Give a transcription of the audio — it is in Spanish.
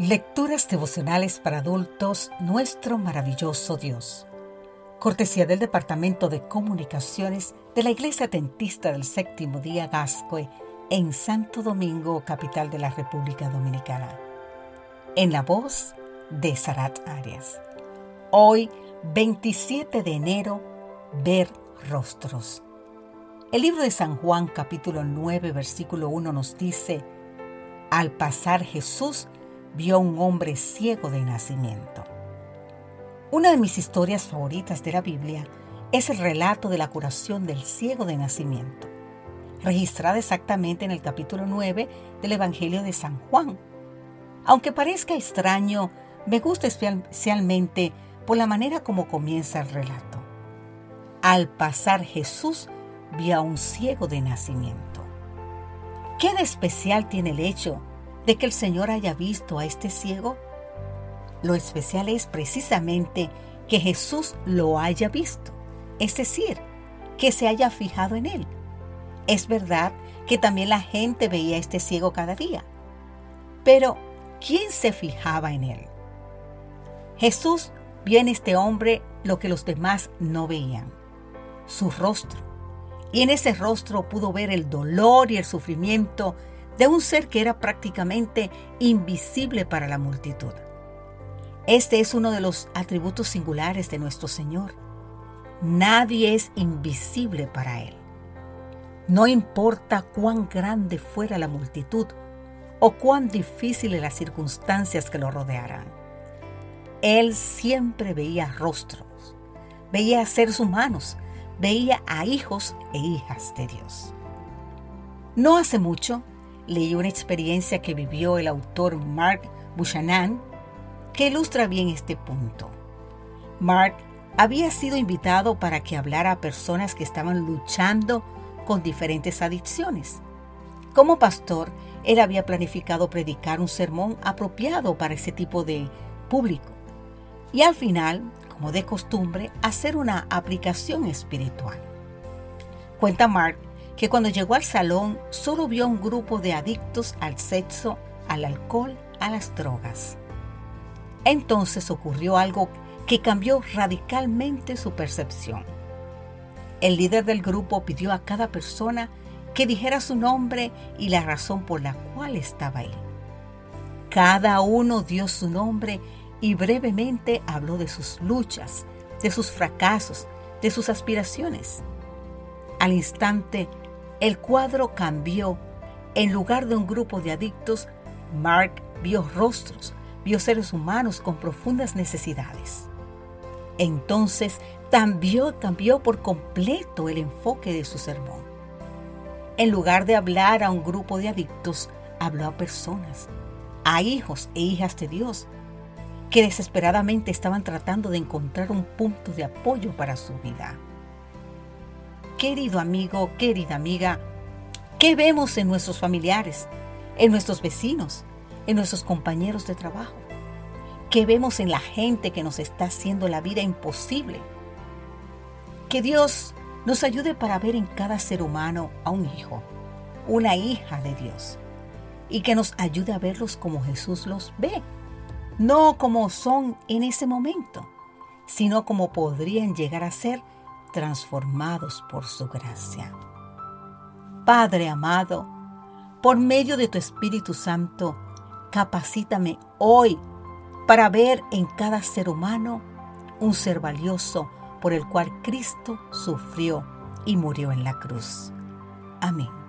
Lecturas devocionales para adultos, nuestro maravilloso Dios. Cortesía del Departamento de Comunicaciones de la Iglesia Dentista del Séptimo Día Gascue en Santo Domingo, capital de la República Dominicana. En la voz de Sarat Arias. Hoy, 27 de enero, ver rostros. El libro de San Juan capítulo 9 versículo 1 nos dice, al pasar Jesús vio a un hombre ciego de nacimiento. Una de mis historias favoritas de la Biblia es el relato de la curación del ciego de nacimiento, registrada exactamente en el capítulo 9 del Evangelio de San Juan. Aunque parezca extraño, me gusta especialmente por la manera como comienza el relato. Al pasar Jesús vio a un ciego de nacimiento. ¿Qué de especial tiene el hecho de que el Señor haya visto a este ciego? Lo especial es precisamente que Jesús lo haya visto, es decir, que se haya fijado en él. Es verdad que también la gente veía a este ciego cada día, pero ¿quién se fijaba en él? Jesús vio en este hombre lo que los demás no veían, su rostro, y en ese rostro pudo ver el dolor y el sufrimiento de un ser que era prácticamente invisible para la multitud. Este es uno de los atributos singulares de nuestro Señor. Nadie es invisible para Él. No importa cuán grande fuera la multitud o cuán difíciles las circunstancias que lo rodearan. Él siempre veía rostros, veía seres humanos, veía a hijos e hijas de Dios. No hace mucho leí una experiencia que vivió el autor Mark Buchanan que ilustra bien este punto. Mark había sido invitado para que hablara a personas que estaban luchando con diferentes adicciones. Como pastor, él había planificado predicar un sermón apropiado para ese tipo de público y al final, como de costumbre, hacer una aplicación espiritual. Cuenta Mark que cuando llegó al salón solo vio un grupo de adictos al sexo, al alcohol, a las drogas. Entonces ocurrió algo que cambió radicalmente su percepción. El líder del grupo pidió a cada persona que dijera su nombre y la razón por la cual estaba ahí. Cada uno dio su nombre y brevemente habló de sus luchas, de sus fracasos, de sus aspiraciones. Al instante, el cuadro cambió. En lugar de un grupo de adictos, Mark vio rostros, vio seres humanos con profundas necesidades. Entonces cambió, cambió por completo el enfoque de su sermón. En lugar de hablar a un grupo de adictos, habló a personas, a hijos e hijas de Dios, que desesperadamente estaban tratando de encontrar un punto de apoyo para su vida. Querido amigo, querida amiga, ¿qué vemos en nuestros familiares, en nuestros vecinos, en nuestros compañeros de trabajo? ¿Qué vemos en la gente que nos está haciendo la vida imposible? Que Dios nos ayude para ver en cada ser humano a un hijo, una hija de Dios, y que nos ayude a verlos como Jesús los ve, no como son en ese momento, sino como podrían llegar a ser transformados por su gracia. Padre amado, por medio de tu Espíritu Santo, capacítame hoy para ver en cada ser humano un ser valioso por el cual Cristo sufrió y murió en la cruz. Amén.